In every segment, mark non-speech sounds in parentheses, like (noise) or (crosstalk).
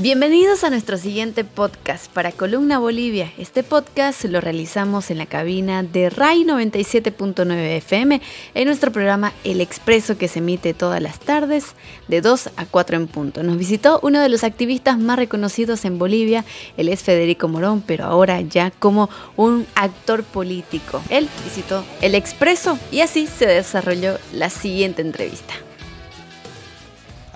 Bienvenidos a nuestro siguiente podcast para Columna Bolivia. Este podcast lo realizamos en la cabina de RAI 97.9 FM en nuestro programa El Expreso que se emite todas las tardes de 2 a 4 en punto. Nos visitó uno de los activistas más reconocidos en Bolivia, él es Federico Morón, pero ahora ya como un actor político. Él visitó El Expreso y así se desarrolló la siguiente entrevista.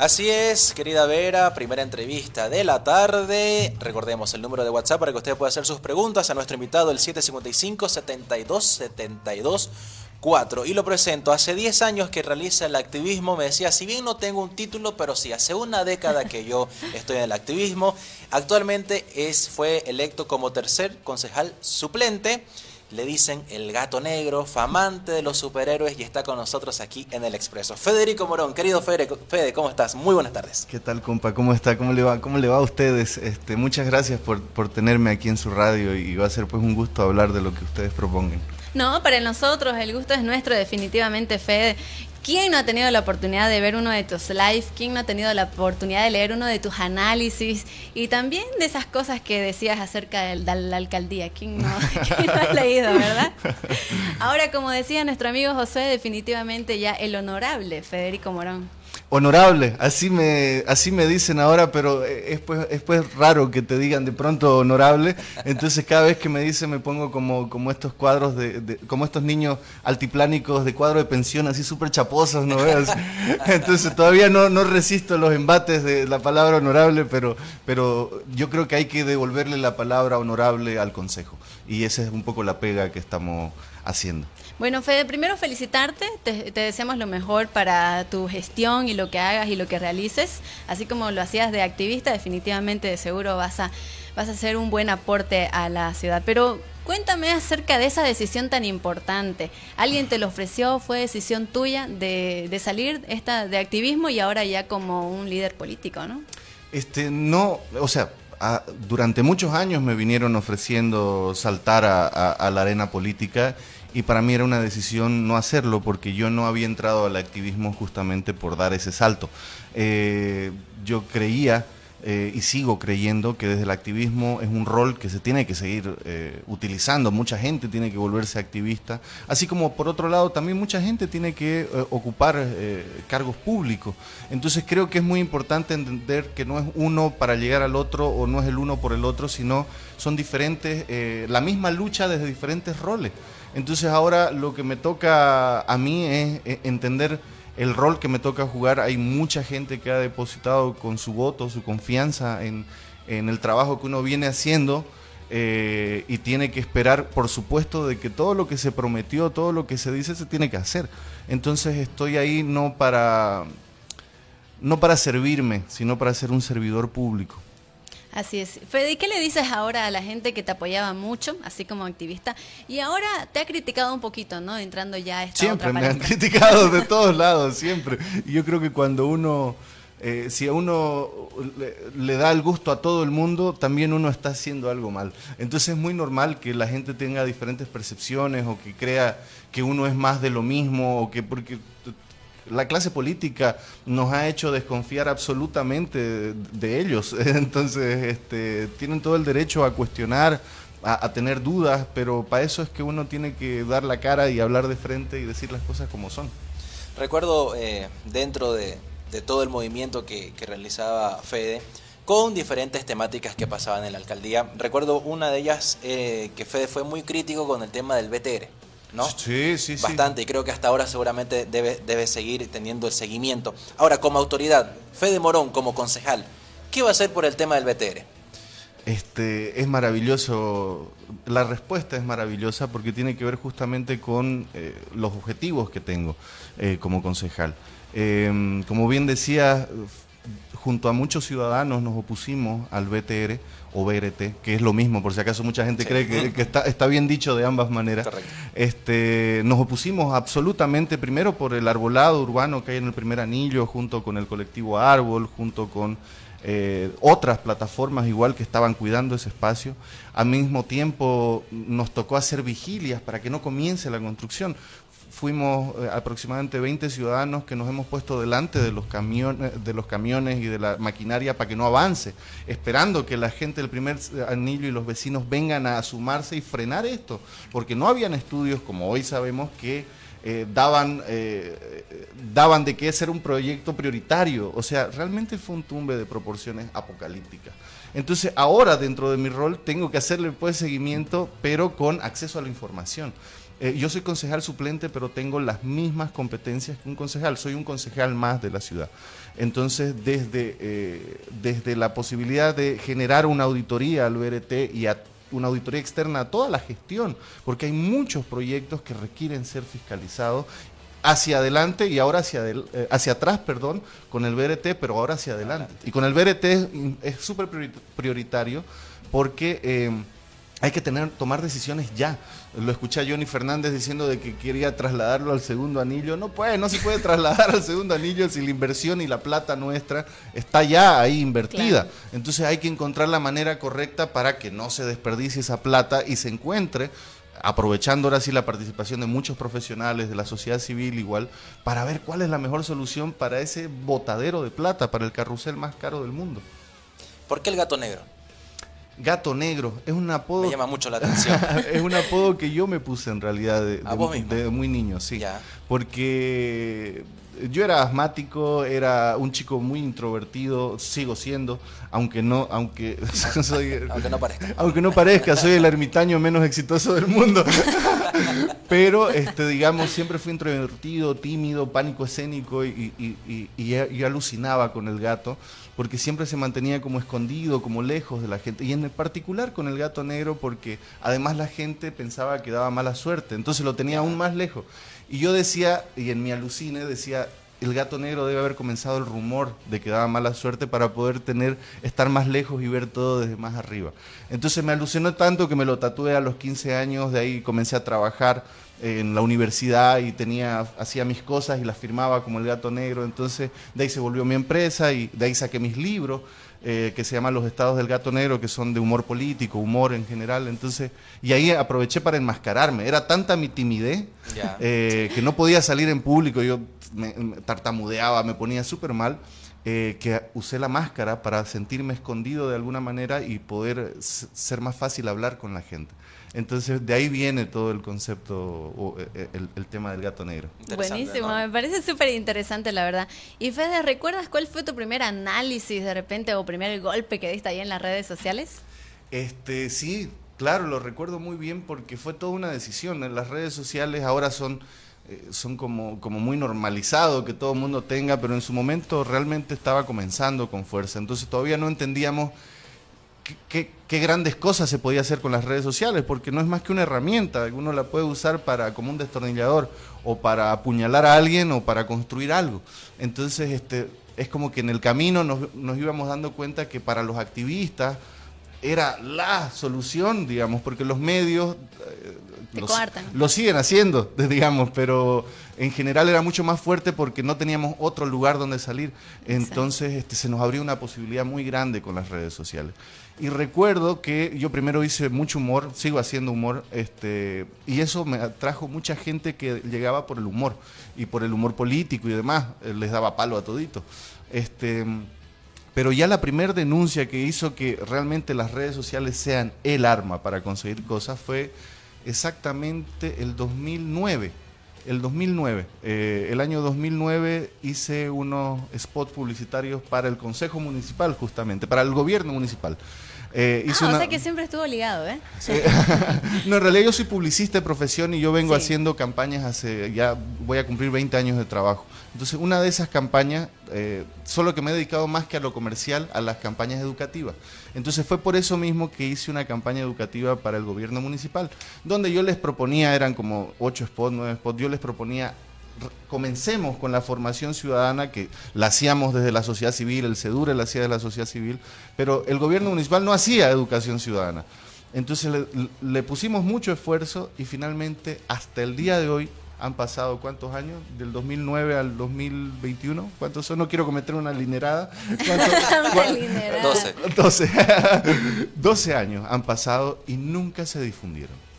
Así es, querida Vera, primera entrevista de la tarde. Recordemos el número de WhatsApp para que usted pueda hacer sus preguntas a nuestro invitado, el 755 72 72 4. Y lo presento, hace 10 años que realiza el activismo, me decía, si bien no tengo un título, pero sí, hace una década que yo (laughs) estoy en el activismo. Actualmente es, fue electo como tercer concejal suplente le dicen el gato negro, famante de los superhéroes y está con nosotros aquí en el Expreso. Federico Morón, querido Fede, Fede, ¿cómo estás? Muy buenas tardes. ¿Qué tal, compa? ¿Cómo está? ¿Cómo le va? ¿Cómo le va a ustedes? Este, muchas gracias por, por tenerme aquí en su radio y va a ser pues un gusto hablar de lo que ustedes propongan. No, para nosotros el gusto es nuestro, definitivamente, Fede. ¿Quién no ha tenido la oportunidad de ver uno de tus lives? ¿Quién no ha tenido la oportunidad de leer uno de tus análisis? Y también de esas cosas que decías acerca de, la alcaldía. ¿Quién no, (laughs) ¿Quién ha leído, verdad? Ahora, como decía nuestro amigo José, definitivamente ya el honorable Federico Morón honorable, así me, así me dicen ahora, pero es pues, es pues raro que te digan de pronto honorable. Entonces cada vez que me dicen me pongo como, como estos cuadros, de, como estos niños altiplánicos de cuadro de pensión, así súper chaposos, ¿no ves? (laughs) Entonces todavía no, no resisto los embates de la palabra honorable, pero, pero yo creo que hay que devolverle la palabra honorable al Consejo. Y esa es un poco la pega que estamos haciendo. Bueno, Fede, primero felicitarte, te, deseamos lo mejor para tu gestión y lo que hagas y lo que realices, así como lo hacías de activista, definitivamente de seguro vas a, vas a hacer un buen aporte a la ciudad. Pero cuéntame acerca de esa decisión tan importante. ¿Alguien te lo ofreció? ¿Fue decisión tuya de, de salir esta, de activismo y ahora ya como un líder político, no? Este, no, o sea, durante muchos años me vinieron ofreciendo saltar a, la arena política y para mí era una decisión no hacerlo porque yo no había entrado al activismo justamente por dar ese salto. Eh, yo creía eh, y sigo creyendo que desde el activismo es un rol que se tiene que seguir eh, utilizando. Mucha gente tiene que volverse activista, así como por otro lado también mucha gente tiene que eh, ocupar cargos públicos. Entonces creo que es muy importante entender que no es uno para llegar al otro o no es el uno por el otro, sino son diferentes, la misma lucha desde diferentes roles. Entonces ahora lo que me toca a mí es entender el rol que me toca jugar, hay mucha gente que ha depositado con su voto, su confianza en, el trabajo que uno viene haciendo eh, y tiene que esperar, por supuesto, de que todo lo que se prometió, todo lo que se dice, se tiene que hacer. Entonces estoy ahí no para, no para servirme, sino para ser un servidor público. Así es. Fede, ¿qué le dices ahora a la gente que te apoyaba mucho, así como activista, y ahora te ha criticado un poquito, ¿no? Entrando ya a esta Siempre me han (laughs) criticado de todos lados, siempre. Y yo creo que cuando uno, eh, si a uno le, da el gusto a todo el mundo, también uno está haciendo algo mal. Entonces es muy normal que la gente tenga diferentes percepciones o que crea que uno es más de lo mismo o que porque la clase política nos ha hecho desconfiar absolutamente de, ellos. (laughs) Entonces, este, tienen todo el derecho a cuestionar, a, tener dudas, pero para eso es que uno tiene que dar la cara y hablar de frente y decir las cosas como son. Recuerdo eh, dentro de, todo el movimiento que, realizaba Fede, con diferentes temáticas que pasaban en la alcaldía. Recuerdo una de ellas eh, que Fede fue muy crítico con el tema del BTR. ¿No? Sí, sí, sí. Bastante, y creo que hasta ahora seguramente debe, debe seguir teniendo el seguimiento. Ahora, como autoridad, Fede Morón, como concejal, ¿qué va a hacer por el tema del BTR? Este, es maravilloso, la respuesta es maravillosa porque tiene que ver justamente con eh, los objetivos que tengo eh, como concejal. Em, como bien decía, junto a muchos ciudadanos nos opusimos al BTR o BRT, que es lo mismo, por si acaso mucha gente cree que, está, está, bien dicho de ambas maneras. Este, nos opusimos absolutamente, primero por el arbolado urbano que hay en el primer anillo, junto con el colectivo Árbol, junto con eh, otras plataformas igual que estaban cuidando ese espacio. Al mismo tiempo nos tocó hacer vigilias para que no comience la construcción fuimos eh, aproximadamente 20 ciudadanos que nos hemos puesto delante de los camiones, de los camiones y de la maquinaria para que no avance, esperando que la gente del primer anillo y los vecinos vengan a sumarse y frenar esto, porque no habían estudios como hoy sabemos que eh, daban, eh, daban de que ese era un proyecto prioritario. O sea, realmente fue un tumbe de proporciones apocalípticas. Entonces, ahora dentro de mi rol tengo que hacerle pues seguimiento, pero con acceso a la información. Eh, yo soy concejal suplente, pero tengo las mismas competencias que un concejal. Soy un concejal más de la ciudad. Entonces, desde, desde la posibilidad de generar una auditoría al BRT y a una auditoría externa a toda la gestión, porque hay muchos proyectos que requieren ser fiscalizados hacia adelante y ahora hacia, eh, hacia atrás, perdón, con el BRT, pero ahora hacia adelante. Y con el BRT es súper prioritario porque... Eh, hay que tener, tomar decisiones ya. Lo escuché a Johnny Fernández diciendo de que quería trasladarlo al segundo anillo. No puede, no se puede trasladar al segundo anillo si la inversión y la plata nuestra está ya ahí invertida. Entonces hay que encontrar la manera correcta para que no se desperdicie esa plata y se encuentre aprovechando ahora sí la participación de muchos profesionales de la sociedad civil igual, para ver cuál es la mejor solución para ese botadero de plata, para el carrusel más caro del mundo. ¿Por qué el gato negro? Gato Negro es un apodo. Me llama mucho la atención. (laughs) es un apodo que yo me puse en realidad de, muy niño, sí. Porque yo era asmático, era un chico muy introvertido, sigo siendo, aunque no, aunque (laughs) soy, aunque no parezca. Aunque no parezca, soy el ermitaño menos exitoso del mundo. (laughs) Pero, este, digamos, siempre fui introvertido, tímido, pánico escénico y, y, y, alucinaba con el gato, porque siempre se mantenía como escondido, como lejos de la gente. Y en particular con el gato negro, porque además la gente pensaba que daba mala suerte, entonces lo tenía aún más lejos. Y yo decía, y en mi alucine decía, el gato negro debe haber comenzado el rumor de que daba mala suerte para poder tener, estar más lejos y ver todo desde más arriba. Entonces me alucinó tanto que me lo tatué a los 15 años, de ahí comencé a trabajar en la universidad y tenía, hacía mis cosas y las firmaba como el gato negro. Entonces de ahí se volvió mi empresa y de ahí saqué mis libros. Eh, que se llaman Los Estados del Gato Negro, que son de humor político, humor en general. Entonces, y ahí aproveché para enmascararme. Era tanta mi timidez eh, que no podía salir en público. Yo me, tartamudeaba, me ponía súper mal. Eh, que usé la máscara para sentirme escondido de alguna manera y poder ser más fácil hablar con la gente. Entonces, de ahí viene todo el concepto, o eh, el, tema del gato negro. Buenísimo, me parece súper interesante, la verdad. Y Fede, ¿recuerdas cuál fue tu primer análisis de repente o primer golpe que diste ahí en las redes sociales? Este, sí, claro, lo recuerdo muy bien porque fue toda una decisión. Las redes sociales ahora son, eh, son como, como muy normalizado que todo el mundo tenga, pero en su momento realmente estaba comenzando con fuerza. Entonces todavía no entendíamos qué, grandes cosas se podía hacer con las redes sociales, porque no es más que una herramienta, uno la puede usar para como un destornillador, o para apuñalar a alguien, o para construir algo. Entonces, este, es como que en el camino nos, nos íbamos dando cuenta que para los activistas era la solución, digamos, porque los medios eh, lo siguen haciendo, (laughs) digamos, pero en general era mucho más fuerte porque no teníamos otro lugar donde salir. Entonces este, se nos abrió una posibilidad muy grande con las redes sociales. Y recuerdo que yo primero hice mucho humor, sigo haciendo humor, este, y eso me atrajo mucha gente que llegaba por el humor y por el humor político y demás, eh, les daba palo a todito. Este, pero ya la primera denuncia que hizo que realmente las redes sociales sean el arma para conseguir cosas fue exactamente el 2009. El 2009, eh, el año 2009 hice unos spots publicitarios para el Consejo Municipal justamente, para el gobierno municipal. Eh, ah, o sea que siempre estuvo ligado, ¿eh? (laughs) no, en realidad yo soy publicista de profesión y yo vengo haciendo campañas hace, ya voy a cumplir 20 años de trabajo. Entonces, una de esas campañas, eh, solo que me he dedicado más que a lo comercial, a las campañas educativas. Entonces, fue por eso mismo que hice una campaña educativa para el gobierno municipal, donde yo les proponía, eran como 8 spots, 9 spots, yo les proponía comencemos con la formación ciudadana que la hacíamos desde la sociedad civil, el CEDURE la hacía de la sociedad civil, pero el gobierno municipal no hacía educación ciudadana. Entonces le, pusimos mucho esfuerzo y finalmente hasta el día de hoy han pasado cuántos años, del 2009 al 2021, ¿cuántos son? No quiero cometer una linerada. (laughs) una 12. 12. 12 años han pasado y nunca se difundieron.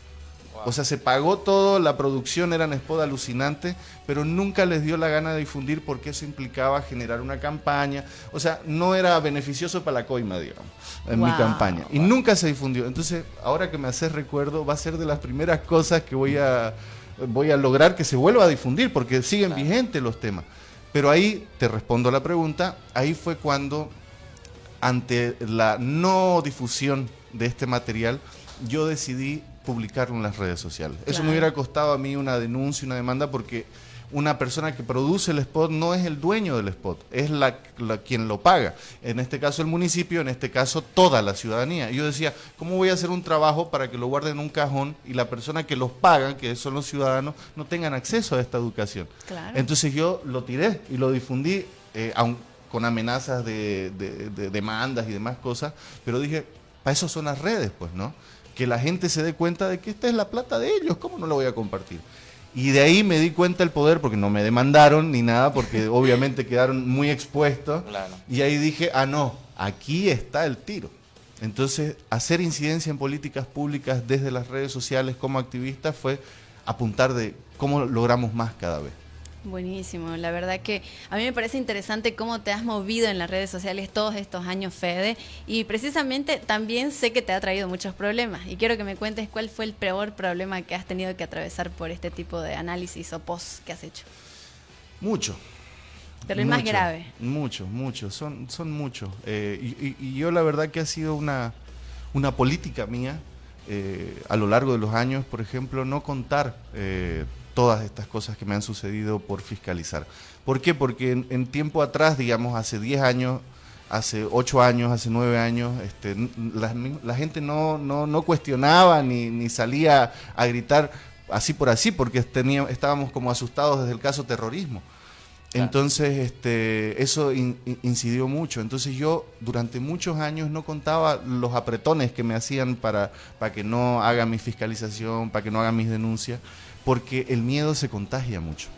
O sea, se pagó todo, la producción era un spot alucinante, pero nunca les dio la gana de difundir porque eso implicaba generar una campaña. O sea, no era beneficioso para la coima, digamos, en mi campaña. Y nunca se difundió. Entonces, ahora que me haces recuerdo, va a ser de las primeras cosas que voy a, voy a lograr que se vuelva a difundir, porque siguen vigentes los temas. Pero ahí te respondo a la pregunta, ahí fue cuando, ante la no difusión de este material, yo decidí publicarlo en las redes sociales. Eso me hubiera costado a mí una denuncia, una demanda, porque una persona que produce el spot no es el dueño del spot, es la, quien lo paga. En este caso el municipio, en este caso toda la ciudadanía. Y yo decía, ¿cómo voy a hacer un trabajo para que lo guarden en un cajón y la persona que los paga, que son los ciudadanos, no tengan acceso a esta educación? Entonces yo lo tiré y lo difundí, eh, con amenazas de, de demandas y demás cosas, pero dije, para eso son las redes, pues, ¿no? Que la gente se dé cuenta de que esta es la plata de ellos, ¿cómo no la voy a compartir? Y de ahí me di cuenta el poder, porque no me demandaron ni nada, porque (laughs) obviamente quedaron muy expuestos. Y ahí dije, ah, no, aquí está el tiro. Entonces, hacer incidencia en políticas públicas desde las redes sociales como activista fue apuntar de cómo logramos más cada vez. Buenísimo, la verdad que a mí me parece interesante cómo te has movido en las redes sociales todos estos años, Fede, y precisamente también sé que te ha traído muchos problemas y quiero que me cuentes cuál fue el peor problema que has tenido que atravesar por este tipo de análisis o post que has hecho. Mucho. Pero el más grave. Muchos, muchos, son, son muchos. Eh, y, yo la verdad que ha sido una, una política mía eh, a lo largo de los años, por ejemplo, no contar... Eh, todas estas cosas que me han sucedido por fiscalizar. ¿Por qué? Porque en, tiempo atrás, digamos, hace 10 años, hace 8 años, hace 9 años, este, la, gente no, no, cuestionaba ni, ni, salía a gritar así por así, porque tenía, estábamos como asustados desde el caso terrorismo. Entonces, este, eso incidió mucho. Entonces yo durante muchos años no contaba los apretones que me hacían para, para que no haga mi fiscalización, para que no haga mis denuncias porque el miedo se contagia mucho.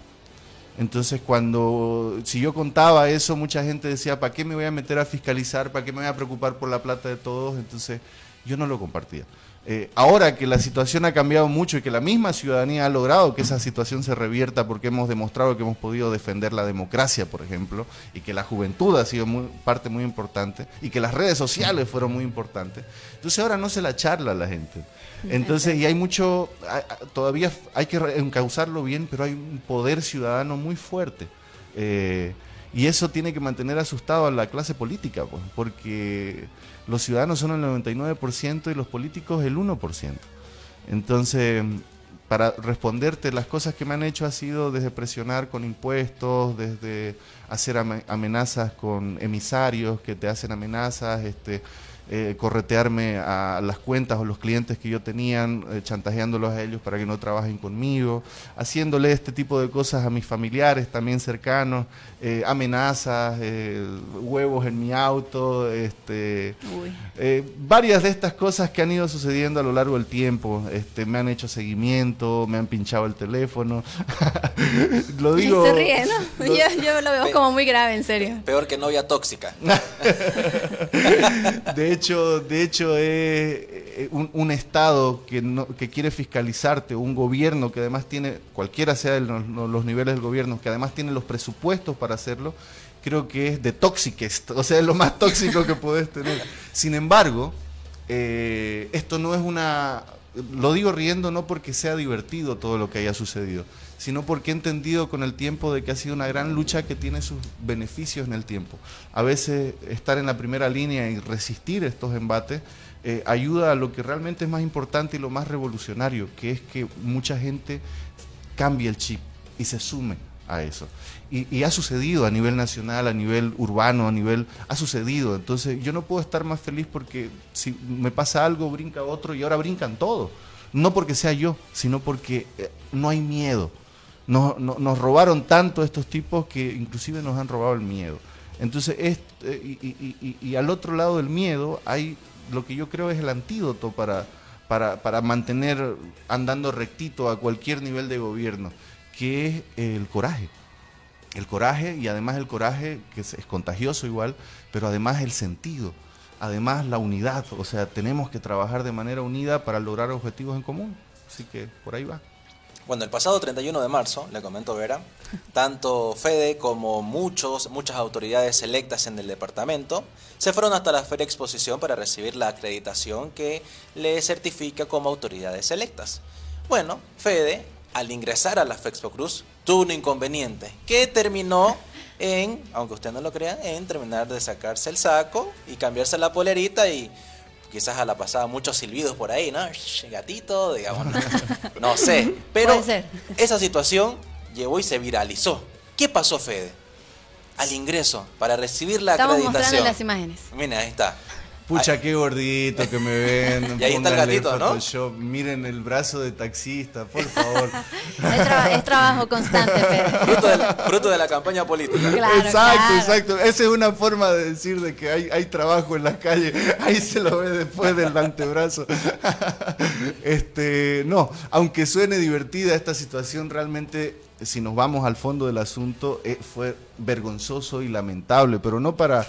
Entonces, cuando, si yo contaba eso, mucha gente decía, ¿para qué me voy a meter a fiscalizar? ¿Para qué me voy a preocupar por la plata de todos? Entonces, yo no lo compartía. Eh, ahora que la situación ha cambiado mucho y que la misma ciudadanía ha logrado que esa situación se revierta porque hemos demostrado que hemos podido defender la democracia, por ejemplo, y que la juventud ha sido muy, parte muy importante y que las redes sociales fueron muy importantes, entonces ahora no se la charla a la gente. Entonces, y hay mucho, todavía hay que encauzarlo bien, pero hay un poder ciudadano muy fuerte. Eh, y eso tiene que mantener asustado a la clase política, pues, porque los ciudadanos son el 99% y los políticos el 1%. Entonces, para responderte, las cosas que me han hecho ha sido desde presionar con impuestos, desde hacer amenazas con emisarios que te hacen amenazas, este, eh, corretearme a las cuentas o los clientes que yo tenían, eh, chantajeándolos a ellos para que no trabajen conmigo, haciéndole este tipo de cosas a mis familiares también cercanos, eh, amenazas, huevos en mi auto, este, varias de estas cosas que han ido sucediendo a lo largo del tiempo, este, me han hecho seguimiento, me han pinchado el teléfono, (laughs) lo digo... Se ríe, ¿no? (laughs) yo, yo, lo veo como muy grave, en serio. Peor que novia tóxica. (laughs) de hecho, de hecho es un, Estado que, no, que quiere fiscalizarte, un gobierno que además tiene, cualquiera sea los, niveles del gobierno, que además tiene los presupuestos para hacerlo, creo que es de tóxiques, (laughs) o sea, es lo más tóxico que puedes tener. Sin embargo, eh, esto no es una... Lo digo riendo no porque sea divertido todo lo que haya sucedido, sino porque he entendido con el tiempo de que ha sido una gran lucha que tiene sus beneficios en el tiempo. A veces estar en la primera línea y resistir estos embates eh, ayuda a lo que realmente es más importante y lo más revolucionario, que es que mucha gente cambie el chip y se sume a eso. Y, ha sucedido a nivel nacional, a nivel urbano, a nivel... Ha sucedido. Entonces yo no puedo estar más feliz porque si me pasa algo, brinca otro y ahora brincan todos. No porque sea yo, sino porque eh, no hay miedo nos robaron tanto estos tipos que inclusive nos han robado el miedo. Entonces, eh, y, al otro lado del miedo hay lo que yo creo es el antídoto para, para, mantener andando rectito a cualquier nivel de gobierno, que es el coraje. El coraje y además el coraje, que es contagioso igual, pero además el sentido, además la unidad. O sea, tenemos que trabajar de manera unida para lograr objetivos en común. Así que por ahí va. Bueno, el pasado 31 de marzo, le comento Vera, tanto Fede como muchos, muchas autoridades electas en el departamento se fueron hasta la Feria Exposición para recibir la acreditación que le certifica como autoridades electas. Bueno, Fede, al ingresar a la Fexpo Cruz, tuvo un inconveniente que terminó en, aunque usted no lo crea, en terminar de sacarse el saco y cambiarse la polerita y quizás a la pasada muchos silbidos por ahí, ¿no? Gatito, digamos. No, (laughs) sé. Pero esa situación llevó y se viralizó. ¿Qué pasó, Fede? Al ingreso, para recibir la Estamos acreditación. mostrando las imágenes. Mira, ahí está. Pucha, qué gordito que me ven. (laughs) Y ahí está el gatito, ¿no? Miren el brazo de taxista, por favor. (laughs) es, trabajo constante, Fruto de, la campaña política. exacto, exacto. Esa es una forma de decir de que hay, hay trabajo en la calle. Ahí se lo ve después del antebrazo. (laughs) este, no, aunque suene divertida esta situación, realmente si nos vamos al fondo del asunto, eh, fue vergonzoso y lamentable, pero no para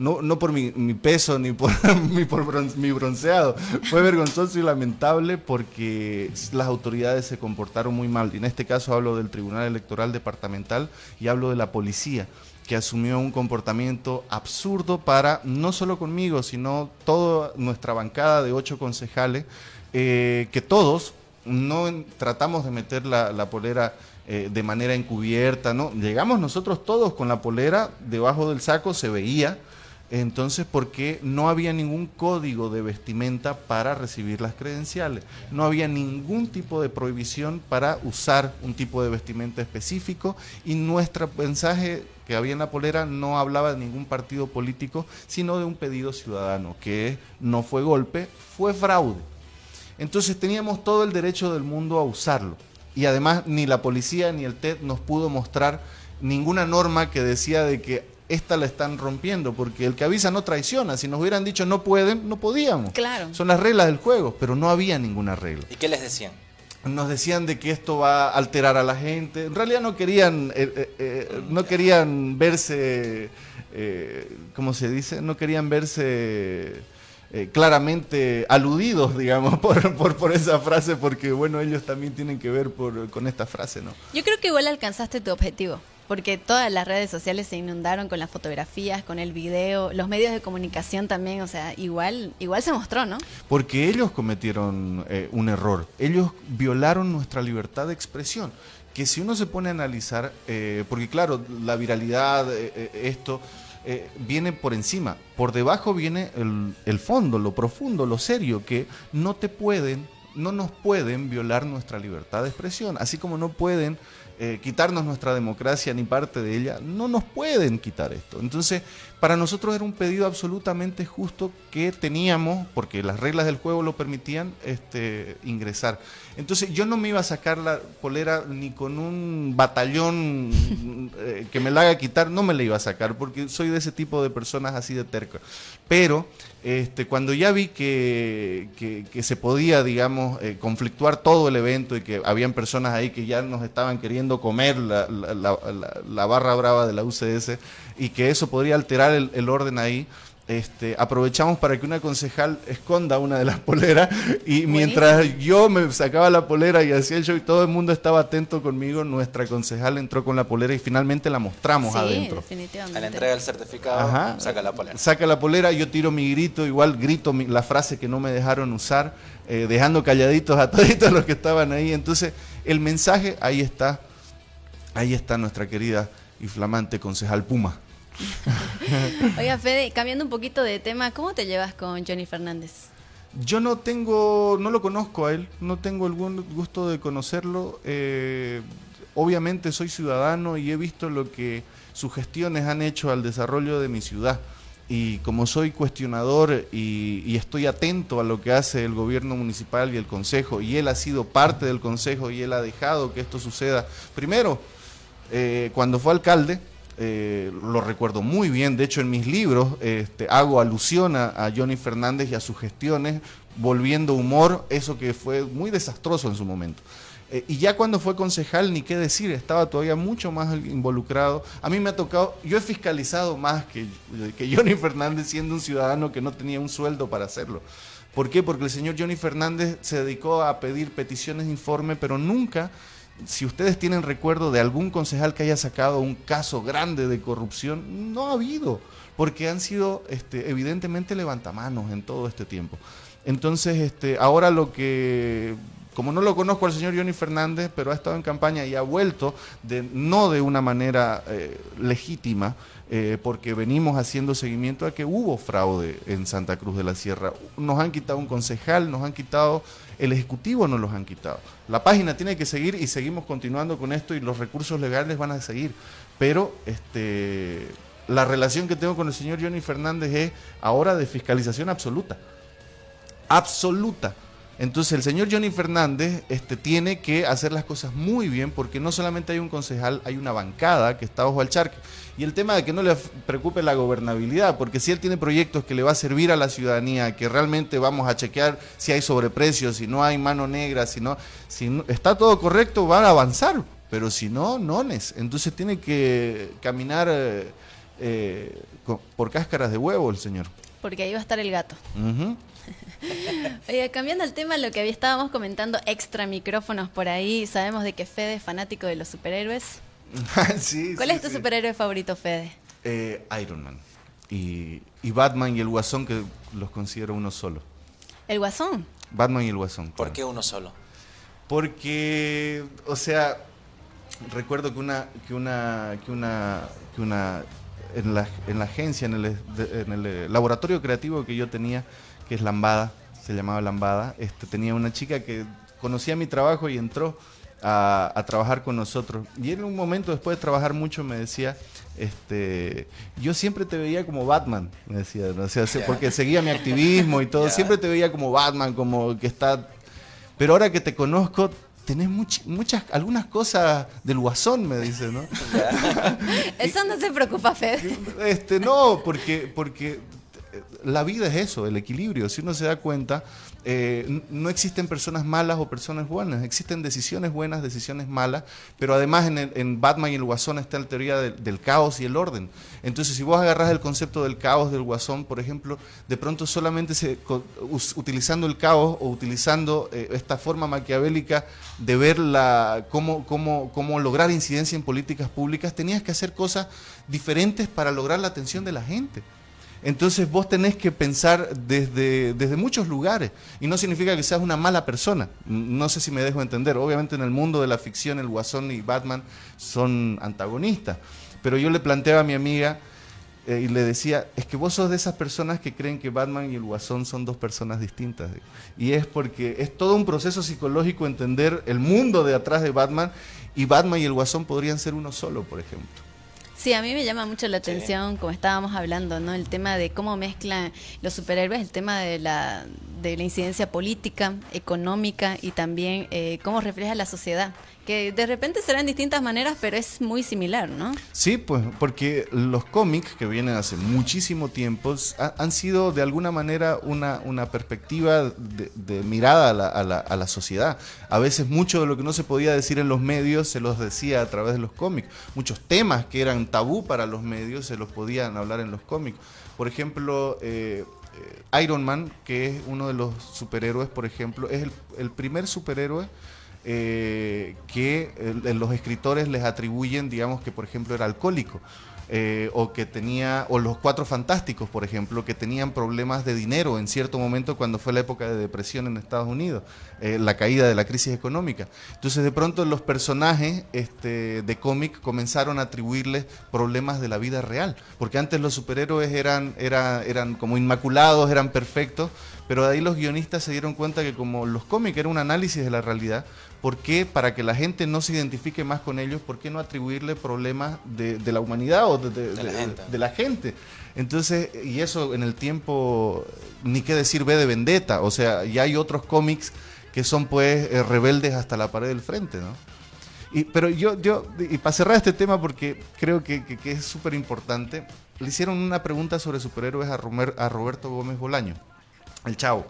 no, no por mi, peso ni por, (laughs) mi, por mi bronceado. Fue vergonzoso y lamentable porque las autoridades se comportaron muy mal. Y en este caso hablo del Tribunal Electoral Departamental y hablo de la policía que asumió un comportamiento absurdo para, no solo conmigo, sino toda nuestra bancada de ocho concejales, eh, que todos no tratamos de meter la, polera eh, de manera encubierta, ¿no? Llegamos nosotros todos con la polera debajo del saco, se veía, entonces, porque no había ningún código de vestimenta para recibir las credenciales. No había ningún tipo de prohibición para usar un tipo de vestimenta específico y nuestro mensaje que había en la polera no hablaba de ningún partido político, sino de un pedido ciudadano, que no fue golpe, fue fraude. Entonces teníamos todo el derecho del mundo a usarlo. Y además ni la policía ni el TED nos pudo mostrar ninguna norma que decía de que esta la están rompiendo, porque el que avisa no traiciona. Si nos hubieran dicho no pueden, no podíamos. Claro. Son las reglas del juego, pero no había ninguna regla. ¿Y qué les decían? Nos decían de que esto va a alterar a la gente. En realidad no querían, eh, eh, eh, no querían verse, ¿cómo se dice? No querían verse claramente aludidos, digamos, (laughs) por, por, por, esa frase, porque bueno, ellos también tienen que ver por, con esta frase, ¿no? Yo creo que igual alcanzaste tu objetivo porque todas las redes sociales se inundaron con las fotografías, con el video, los medios de comunicación también, o sea, igual, igual se mostró, ¿no? Porque ellos cometieron eh, un error, ellos violaron nuestra libertad de expresión, que si uno se pone a analizar, eh, porque claro, la viralidad, eh, esto... viene por encima, por debajo viene el, el fondo, lo profundo, lo serio, que no te pueden, no nos pueden violar nuestra libertad de expresión, así como no pueden eh, quitarnos nuestra democracia ni parte de ella, no nos pueden quitar esto. Entonces, para nosotros era un pedido absolutamente justo que teníamos, porque las reglas del juego lo permitían, este, ingresar. Entonces, yo no me iba a sacar la polera ni con un batallón (laughs) eh, que me la haga quitar, no me la iba a sacar, porque soy de ese tipo de personas así de terca. Pero este, cuando ya vi que, que, se podía, digamos, eh, conflictuar todo el evento y que habían personas ahí que ya nos estaban queriendo comer la, la, barra brava de la UCS y que eso podría alterar el orden ahí, este, aprovechamos para que una concejal esconda una de las (laughs) poleras y mientras yo me sacaba la polera y hacía el show y todo el mundo estaba atento conmigo, nuestra concejal entró con la polera y finalmente la mostramos sí, adentro. Definitivamente. A la entrega del certificado, saca la polera. Saca la polera, yo tiro mi grito, igual grito la frase que no me dejaron usar, eh, dejando calladitos a (laughs) todos los que estaban ahí. Entonces, el mensaje ahí está, ahí está nuestra querida y flamante concejal Puma. (laughs) Oiga, Fede, cambiando un poquito de tema, ¿cómo te llevas con Johnny Fernández? Yo no tengo, no lo conozco a él, no tengo algún gusto de conocerlo. Eh, obviamente soy ciudadano y he visto lo que sus gestiones han hecho al desarrollo de mi ciudad. Y como soy cuestionador y, estoy atento a lo que hace el gobierno municipal y el consejo, y él ha sido parte del consejo y él ha dejado que esto suceda. Primero, eh, cuando fue alcalde, eh, lo recuerdo muy bien, de hecho en mis libros este, hago alusión a, Johnny Fernández y a sus gestiones, volviendo humor, eso que fue muy desastroso en su momento. Eh, y ya cuando fue concejal, ni qué decir, estaba todavía mucho más involucrado. A mí me ha tocado, yo he fiscalizado más que, que Johnny Fernández siendo un ciudadano que no tenía un sueldo para hacerlo. ¿Por qué? Porque el señor Johnny Fernández se dedicó a pedir peticiones de informe, pero nunca, si ustedes tienen recuerdo de algún concejal que haya sacado un caso grande de corrupción, no ha habido, porque han sido este, evidentemente levantamanos en todo este tiempo. Entonces, este, ahora lo que como no lo conozco al señor Johnny Fernández, pero ha estado en campaña y ha vuelto, de, no de una manera eh, legítima, eh, porque venimos haciendo seguimiento a que hubo fraude en Santa Cruz de la Sierra. Nos han quitado un concejal, nos han quitado, el Ejecutivo nos los han quitado. La página tiene que seguir y seguimos continuando con esto y los recursos legales van a seguir. Pero este, la relación que tengo con el señor Johnny Fernández es ahora de fiscalización absoluta. Absoluta entonces el señor Johnny Fernández este, tiene que hacer las cosas muy bien porque no solamente hay un concejal, hay una bancada que está bajo el charque. Y el tema de que no le preocupe la gobernabilidad, porque si él tiene proyectos que le va a servir a la ciudadanía, que realmente vamos a chequear si hay sobreprecios, si no hay mano negra, si no, si está todo correcto, van a avanzar. Pero si no, no es. Entonces tiene que caminar eh, eh, por cáscaras de huevo el señor. Porque ahí va a estar el gato. (laughs) Oye, cambiando el tema, lo que estábamos comentando extra micrófonos por ahí, sabemos de que Fede es fanático de los superhéroes. (laughs) ¿Cuál es tu superhéroe favorito, Fede? Eh, Iron Man. Y, Batman y el Guasón, que los considero uno solo. ¿El Guasón? Batman y el Guasón. ¿Por qué uno solo? Porque, o sea, recuerdo que una, que una, que una, que una, en la, en la agencia, en el, en el laboratorio creativo que yo tenía, que es Lambada, se llamaba Lambada, este, tenía una chica que conocía mi trabajo y entró a, trabajar con nosotros. Y en un momento, después de trabajar mucho, me decía, este, yo siempre te veía como Batman, me decía, porque seguía mi activismo y todo, (laughs) siempre te veía como Batman, como que está... Pero ahora que te conozco, tenés muchas, algunas cosas del guasón, me dice, ¿no? (laughs) Eso no se preocupa, Fede. Este, no, porque, porque la vida es eso, el equilibrio. Si uno se da cuenta, eh, no existen personas malas o personas buenas, existen decisiones buenas, decisiones malas, pero además en, Batman y el Guasón está la teoría del caos y el orden. Entonces, si vos agarras el concepto del caos del Guasón, por ejemplo, de pronto solamente se, utilizando el caos o utilizando eh, esta forma maquiavélica de ver la, cómo, cómo, cómo lograr incidencia en políticas públicas, tenías que hacer cosas diferentes para lograr la atención de la gente. Entonces vos tenés que pensar desde, desde muchos lugares y no significa que seas una mala persona. No sé si me dejo entender. Obviamente en el mundo de la ficción el Guasón y Batman son antagonistas. Pero yo le planteaba a mi amiga eh, y le decía, es que vos sos de esas personas que creen que Batman y el Guasón son dos personas distintas. Y es porque es todo un proceso psicológico entender el mundo de atrás de Batman y Batman y el Guasón podrían ser uno solo, por ejemplo. Sí, a mí me llama mucho la atención, como estábamos hablando, ¿no? El tema de cómo mezclan los superhéroes, el tema de la, de la incidencia política, económica y también eh, cómo refleja la sociedad que de repente serán distintas maneras, pero es muy similar, ¿no? Sí, pues porque los cómics que vienen hace muchísimo tiempo han sido de alguna manera una, una perspectiva de, mirada a la, a, la, a la, sociedad. A veces mucho de lo que no se podía decir en los medios se los decía a través de los cómics. Muchos temas que eran tabú para los medios se los podían hablar en los cómics. Por ejemplo, eh, eh, Iron Man, que es uno de los superhéroes, por ejemplo, es el, el primer superhéroe eh, que eh, los escritores les atribuyen, digamos, que por ejemplo era alcohólico. Eh, o que tenía, o los cuatro fantásticos, por ejemplo, que tenían problemas de dinero en cierto momento cuando fue la época de depresión en Estados Unidos, la caída de la crisis económica. Entonces de pronto los personajes este, de cómic comenzaron a atribuirles problemas de la vida real, porque antes los superhéroes eran, eran como inmaculados, eran perfectos, pero de ahí los guionistas se dieron cuenta que como los cómics eran un análisis de la realidad, ¿por qué para que la gente no se identifique más con ellos, por qué no atribuirle problemas de, la humanidad o de, la gente? Entonces, y eso en el tiempo, ni qué decir, ve de vendetta, o sea, ya hay otros cómics que son pues eh, rebeldes hasta la pared del frente, ¿no? Y, pero yo, yo, y para cerrar este tema, porque creo que, es súper importante, le hicieron una pregunta sobre superhéroes a, a Roberto Gómez Bolaño el chavo.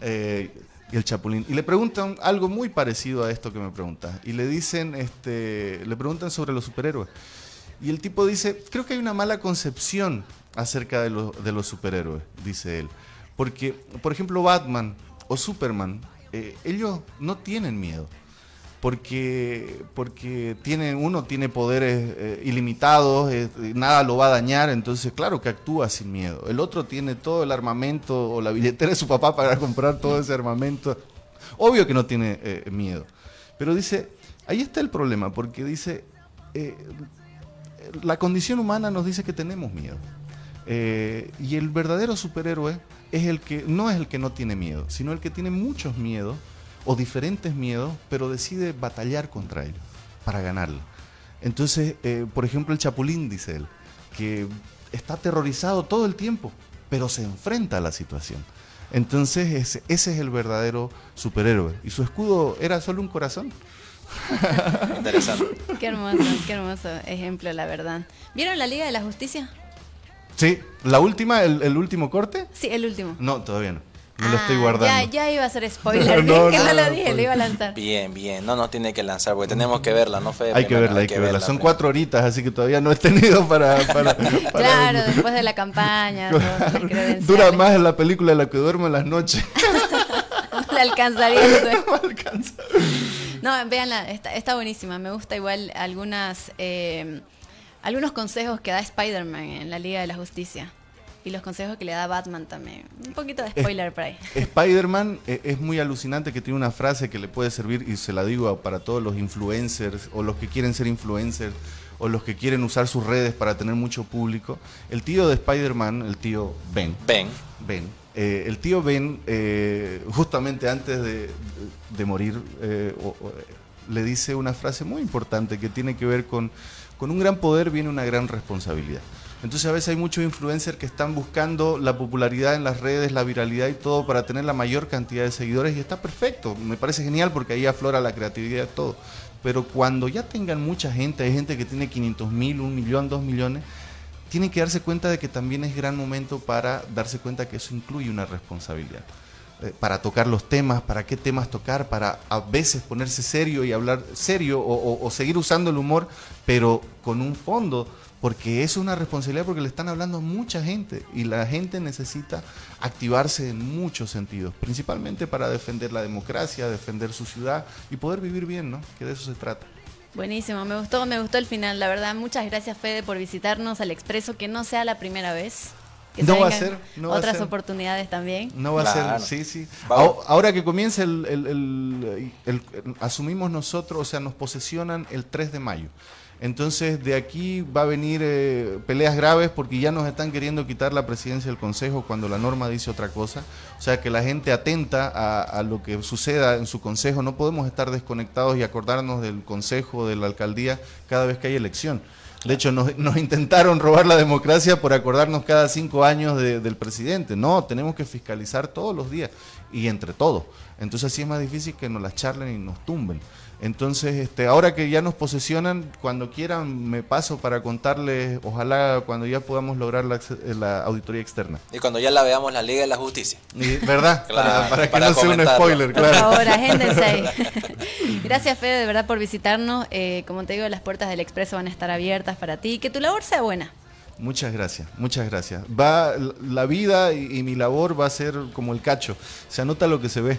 Eh, y el chapulín. Y le preguntan algo muy parecido a esto que me preguntas. Y le dicen, este, le preguntan sobre los superhéroes. Y el tipo dice, creo que hay una mala concepción acerca de, de los superhéroes, dice él. Porque, por ejemplo, Batman o Superman, eh, ellos no tienen miedo. Porque, porque tiene, uno tiene poderes eh, ilimitados, eh, nada lo va a dañar, entonces claro que actúa sin miedo. El otro tiene todo el armamento o la billetera de su papá para comprar todo ese armamento. Obvio que no tiene miedo. Pero dice, ahí está el problema, porque dice, la condición humana nos dice que tenemos miedo. y el verdadero superhéroe es el que no es el que no tiene miedo, sino el que tiene muchos miedos o diferentes miedos, pero decide batallar contra ellos para ganarlo. Entonces, eh, por ejemplo, el Chapulín, dice él, que está aterrorizado todo el tiempo, pero se enfrenta a la situación. Entonces, ese, ese es el verdadero superhéroe. Y su escudo era solo un corazón. (laughs) Interesante. Qué hermoso, qué hermoso ejemplo, la verdad. ¿Vieron la Liga de la Justicia? Sí, la última, el, último corte. Sí, el último. No, todavía no. Me lo estoy ah, guardando. Ya, ya iba a ser (laughs) spoiler. no, que no, lo dije, lo iba a lanzar. Bien, bien. No, no tiene que lanzar porque tenemos que verla, ¿no, Fede? Hay que verla, hay que, verla. Son cuatro horitas, así que todavía no he tenido para. para, (laughs) claro, después de la campaña. (laughs) Dura más la película de la que duermo en las noches. no alcanzaría. no alcanza. No, véanla, está, está buenísima. Me gusta igual algunas. Eh, algunos consejos que da Spider-Man en la Liga de la Justicia. Y los consejos que le da Batman también. Un poquito de spoiler por ahí. (laughs) Spider-Man eh, es muy alucinante que tiene una frase que le puede servir, y se la digo para todos los influencers, o los que quieren ser influencers, o los que quieren usar sus redes para tener mucho público. El tío de Spider-Man, el tío Ben. Ben. Ben. Eh, el tío Ben, eh, justamente antes de, morir, le dice una frase muy importante que tiene que ver con con un gran poder viene una gran responsabilidad. Entonces a veces hay muchos influencers que están buscando la popularidad en las redes, la viralidad y todo para tener la mayor cantidad de seguidores y está perfecto, me parece genial porque ahí aflora la creatividad y todo. Pero cuando ya tengan mucha gente, hay gente que tiene 500 mil, un millón, dos millones, tienen que darse cuenta de que también es gran momento para darse cuenta que eso incluye una responsabilidad. Eh, para tocar los temas, para qué temas tocar, para a veces ponerse serio y hablar serio o, seguir usando el humor, pero con un fondo, porque es una responsabilidad porque le están hablando a mucha gente y la gente necesita activarse en muchos sentidos, principalmente para defender la democracia, defender su ciudad y poder vivir bien, ¿no? Que de eso se trata. Buenísimo, me gustó, me gustó el final, la verdad. Muchas gracias Fede por visitarnos al Expreso, que no sea la primera vez no va a ser. otras oportunidades también. No va a ser, sí, sí. Ahora que comienza el, Asumimos nosotros, o sea, nos posesionan el 3 de mayo. Entonces de aquí va a venir eh, peleas graves porque ya nos están queriendo quitar la presidencia del Consejo cuando la norma dice otra cosa. O sea que la gente atenta a, a, lo que suceda en su Consejo. No podemos estar desconectados y acordarnos del Consejo, de la alcaldía, cada vez que hay elección. De hecho, nos, intentaron robar la democracia por acordarnos cada cinco años del presidente. No, tenemos que fiscalizar todos los días y entre todos. Entonces así es más difícil que nos las charlen y nos tumben. Entonces, este, ahora que ya nos posesionan, cuando quieran me paso para contarles, ojalá cuando ya podamos lograr la, auditoría externa. Y cuando ya la veamos la Liga de la Justicia. ¿Verdad? (laughs) para, que no sea un spoiler, (laughs) claro. Por favor, agéndense ahí. (laughs) Gracias, Fede, de verdad, por visitarnos. Eh, como te digo, las puertas del Expreso van a estar abiertas para ti. Que tu labor sea buena. Muchas gracias, muchas gracias. Va, la vida y mi labor va a ser como el cacho. Se anota lo que se ve.